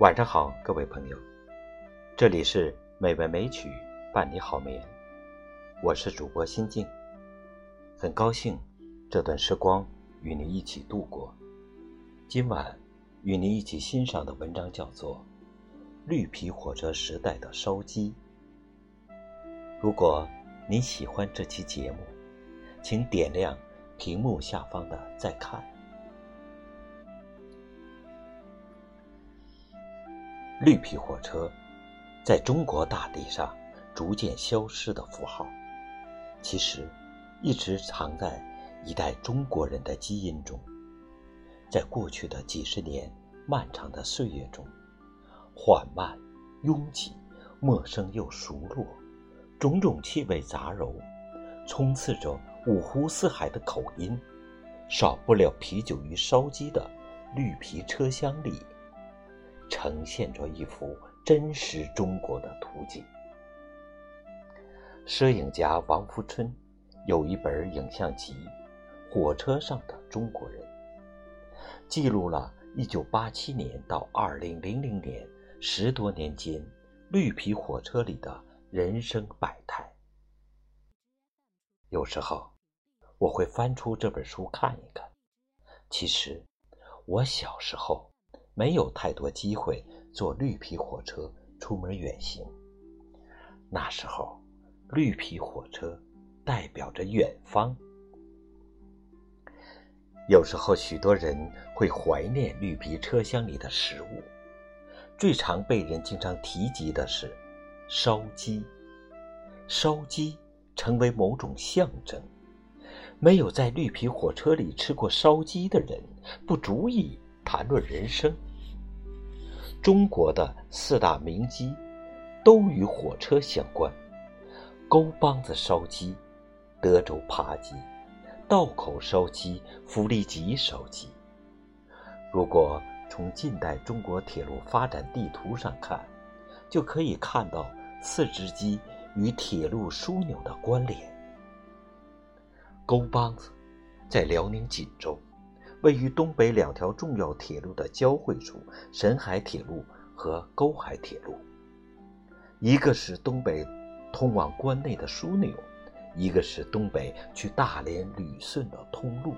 晚上好，各位朋友，这里是美文美曲伴你好眠，我是主播心静，很高兴这段时光与你一起度过。今晚与你一起欣赏的文章叫做《绿皮火车时代的烧鸡》。如果你喜欢这期节目，请点亮屏幕下方的再看。绿皮火车在中国大地上逐渐消失的符号，其实一直藏在一代中国人的基因中。在过去的几十年漫长的岁月中，缓慢、拥挤、陌生又熟络，种种气味杂糅，充斥着五湖四海的口音，少不了啤酒与烧鸡的绿皮车厢里。呈现着一幅真实中国的图景。摄影家王福春有一本影像集《火车上的中国人》，记录了1987年到2000年十多年间绿皮火车里的人生百态。有时候，我会翻出这本书看一看。其实，我小时候。没有太多机会坐绿皮火车出门远行。那时候，绿皮火车代表着远方。有时候，许多人会怀念绿皮车厢里的食物。最常被人经常提及的是烧鸡。烧鸡成为某种象征。没有在绿皮火车里吃过烧鸡的人，不足以谈论人生。中国的四大名鸡，都与火车相关：沟帮子烧鸡、德州扒鸡、道口烧鸡、福利吉烧鸡。如果从近代中国铁路发展地图上看，就可以看到四只鸡与铁路枢纽的关联。沟帮子在辽宁锦州。位于东北两条重要铁路的交汇处——沈海铁路和沟海铁路，一个是东北通往关内的枢纽，一个是东北去大连旅顺的通路。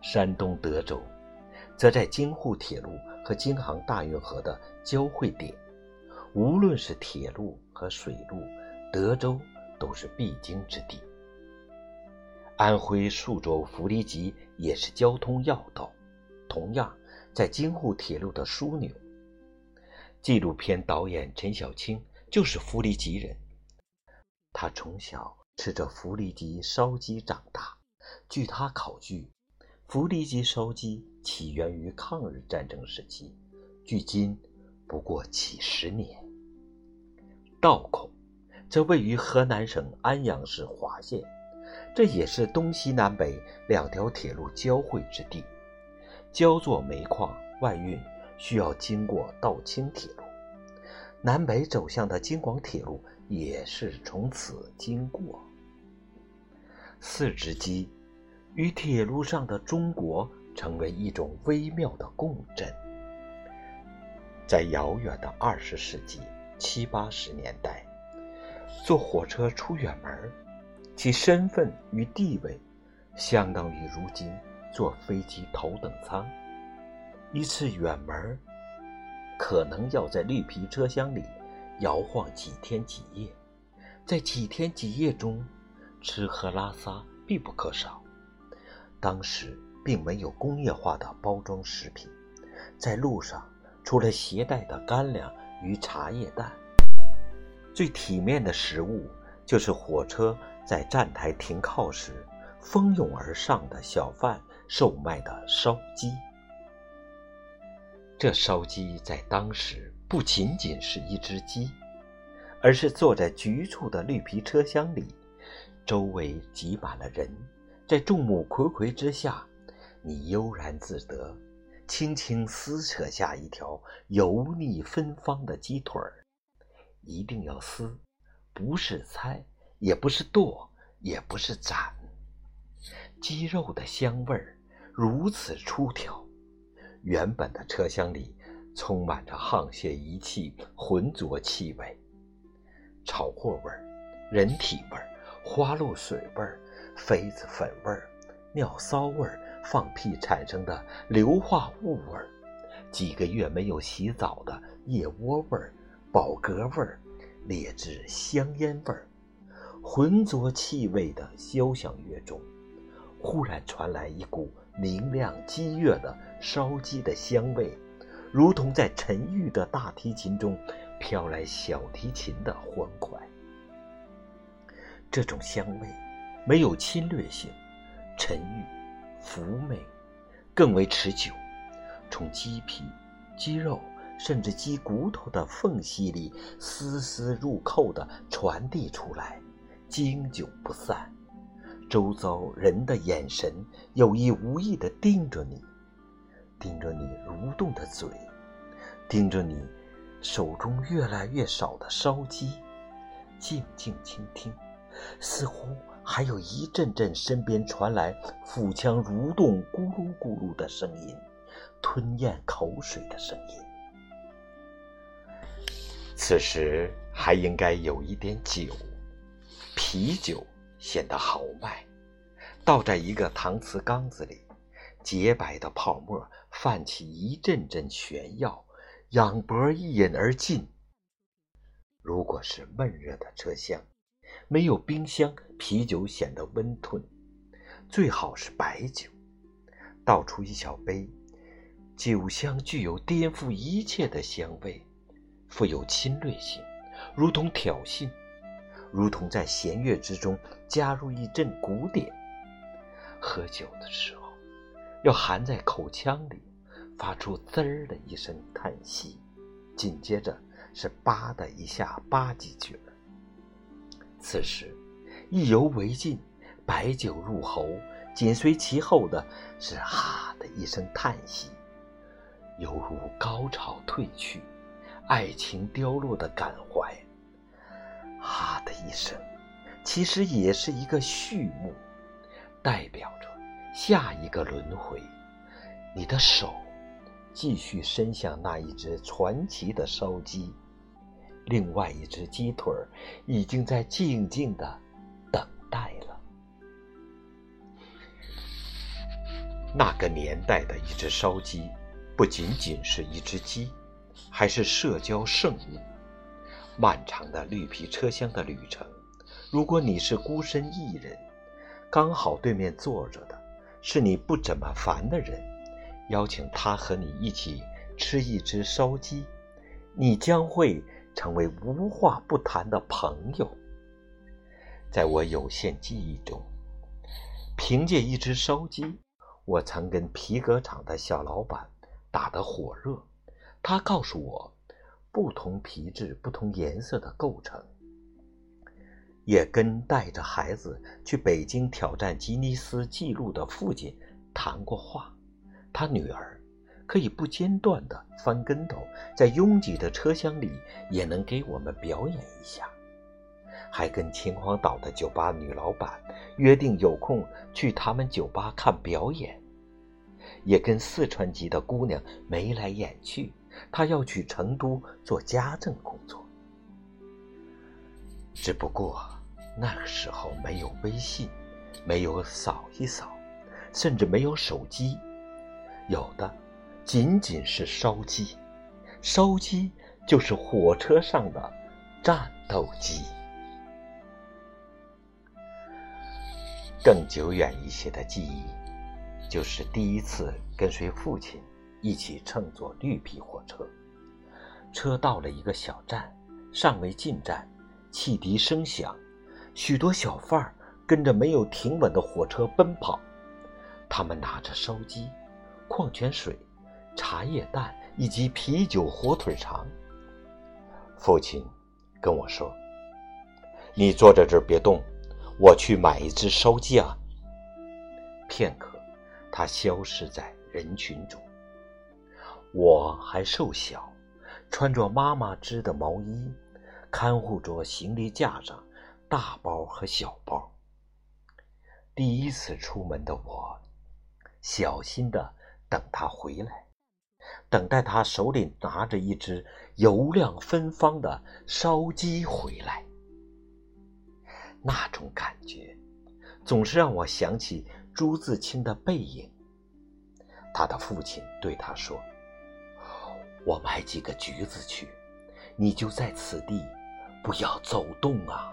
山东德州，则在京沪铁路和京杭大运河的交汇点，无论是铁路和水路，德州都是必经之地。安徽宿州弗里吉也是交通要道，同样在京沪铁路的枢纽。纪录片导演陈小青就是弗里吉人，他从小吃着弗里吉烧鸡长大。据他考据，弗里吉烧鸡起源于抗日战争时期，距今不过几十年。道口则位于河南省安阳市滑县。这也是东西南北两条铁路交汇之地，焦作煤矿外运需要经过道清铁路，南北走向的京广铁路也是从此经过。四只鸡与铁路上的中国成为一种微妙的共振。在遥远的二十世纪七八十年代，坐火车出远门。其身份与地位，相当于如今坐飞机头等舱。一次远门，可能要在绿皮车厢里摇晃几天几夜，在几天几夜中，吃喝拉撒必不可少。当时并没有工业化的包装食品，在路上除了携带的干粮与茶叶蛋，最体面的食物就是火车。在站台停靠时，蜂拥而上的小贩售卖的烧鸡。这烧鸡在当时不仅仅是一只鸡，而是坐在局促的绿皮车厢里，周围挤满了人，在众目睽睽之下，你悠然自得，轻轻撕扯下一条油腻芬芳的鸡腿儿，一定要撕，不是猜。也不是剁，也不是斩，鸡肉的香味儿如此出挑。原本的车厢里充满着沆瀣一气、浑浊气味，炒货味儿、人体味儿、花露水味儿、痱子粉味儿、尿骚味儿、放屁产生的硫化物味儿、几个月没有洗澡的腋窝味儿、饱嗝味儿、劣质香烟味儿，浑浊气味的交响乐中，忽然传来一股明亮激越的烧鸡的香味。如同在沉郁的大提琴中飘来小提琴的欢快，这种香味没有侵略性，沉郁、妩媚，更为持久，从鸡皮、鸡肉甚至鸡骨头的缝隙里丝丝入扣地传递出来，经久不散。周遭人的眼神有意无意地盯着你。盯着你蠕动的嘴，盯着你手中越来越少的烧鸡，静静倾听，似乎还有一阵阵身边传来腹腔蠕动咕噜咕噜的声音，吞咽口水的声音。此时还应该有一点酒，啤酒显得豪迈，倒在一个搪瓷缸子里。洁白的泡沫泛起一阵阵炫耀，仰脖一饮而尽。如果是闷热的车厢，没有冰箱，啤酒显得温吞。最好是白酒，倒出一小杯，酒香具有颠覆一切的香味，富有侵略性，如同挑衅，如同在弦乐之中加入一阵鼓点。喝酒的时候。要含在口腔里，发出“滋儿”的一声叹息，紧接着是“吧”的一下吧几句。此时，意犹未尽，白酒入喉，紧随其后的是“哈”的一声叹息，犹如高潮退去，爱情凋落的感怀。“哈”的一声，其实也是一个序幕，代表着。下一个轮回，你的手继续伸向那一只传奇的烧鸡，另外一只鸡腿已经在静静的等待了。那个年代的一只烧鸡，不仅仅是一只鸡，还是社交圣物。漫长的绿皮车厢的旅程，如果你是孤身一人，刚好对面坐着的。是你不怎么烦的人，邀请他和你一起吃一只烧鸡，你将会成为无话不谈的朋友。在我有限记忆中，凭借一只烧鸡，我曾跟皮革厂的小老板打得火热。他告诉我，不同皮质、不同颜色的构成。也跟带着孩子去北京挑战吉尼斯纪录的父亲谈过话，他女儿可以不间断地翻跟头，在拥挤的车厢里也能给我们表演一下，还跟秦皇岛的酒吧女老板约定有空去他们酒吧看表演，也跟四川籍的姑娘眉来眼去，他要去成都做家政工作，只不过。那个时候没有微信，没有扫一扫，甚至没有手机，有的仅仅是烧鸡。烧鸡就是火车上的战斗机。更久远一些的记忆，就是第一次跟随父亲一起乘坐绿皮火车，车到了一个小站，尚未进站，汽笛声响。许多小贩儿跟着没有停稳的火车奔跑，他们拿着烧鸡、矿泉水、茶叶蛋以及啤酒、火腿肠。父亲跟我说：“你坐在这儿别动，我去买一只烧鸡啊。”片刻，他消失在人群中。我还瘦小，穿着妈妈织的毛衣，看护着行李架上。大包和小包。第一次出门的我，小心的等他回来，等待他手里拿着一只油亮芬芳的烧鸡回来。那种感觉，总是让我想起朱自清的背影。他的父亲对他说：“我买几个橘子去，你就在此地，不要走动啊。”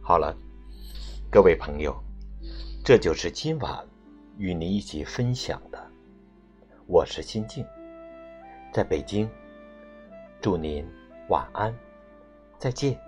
好了，各位朋友，这就是今晚与您一起分享的。我是心静，在北京，祝您晚安，再见。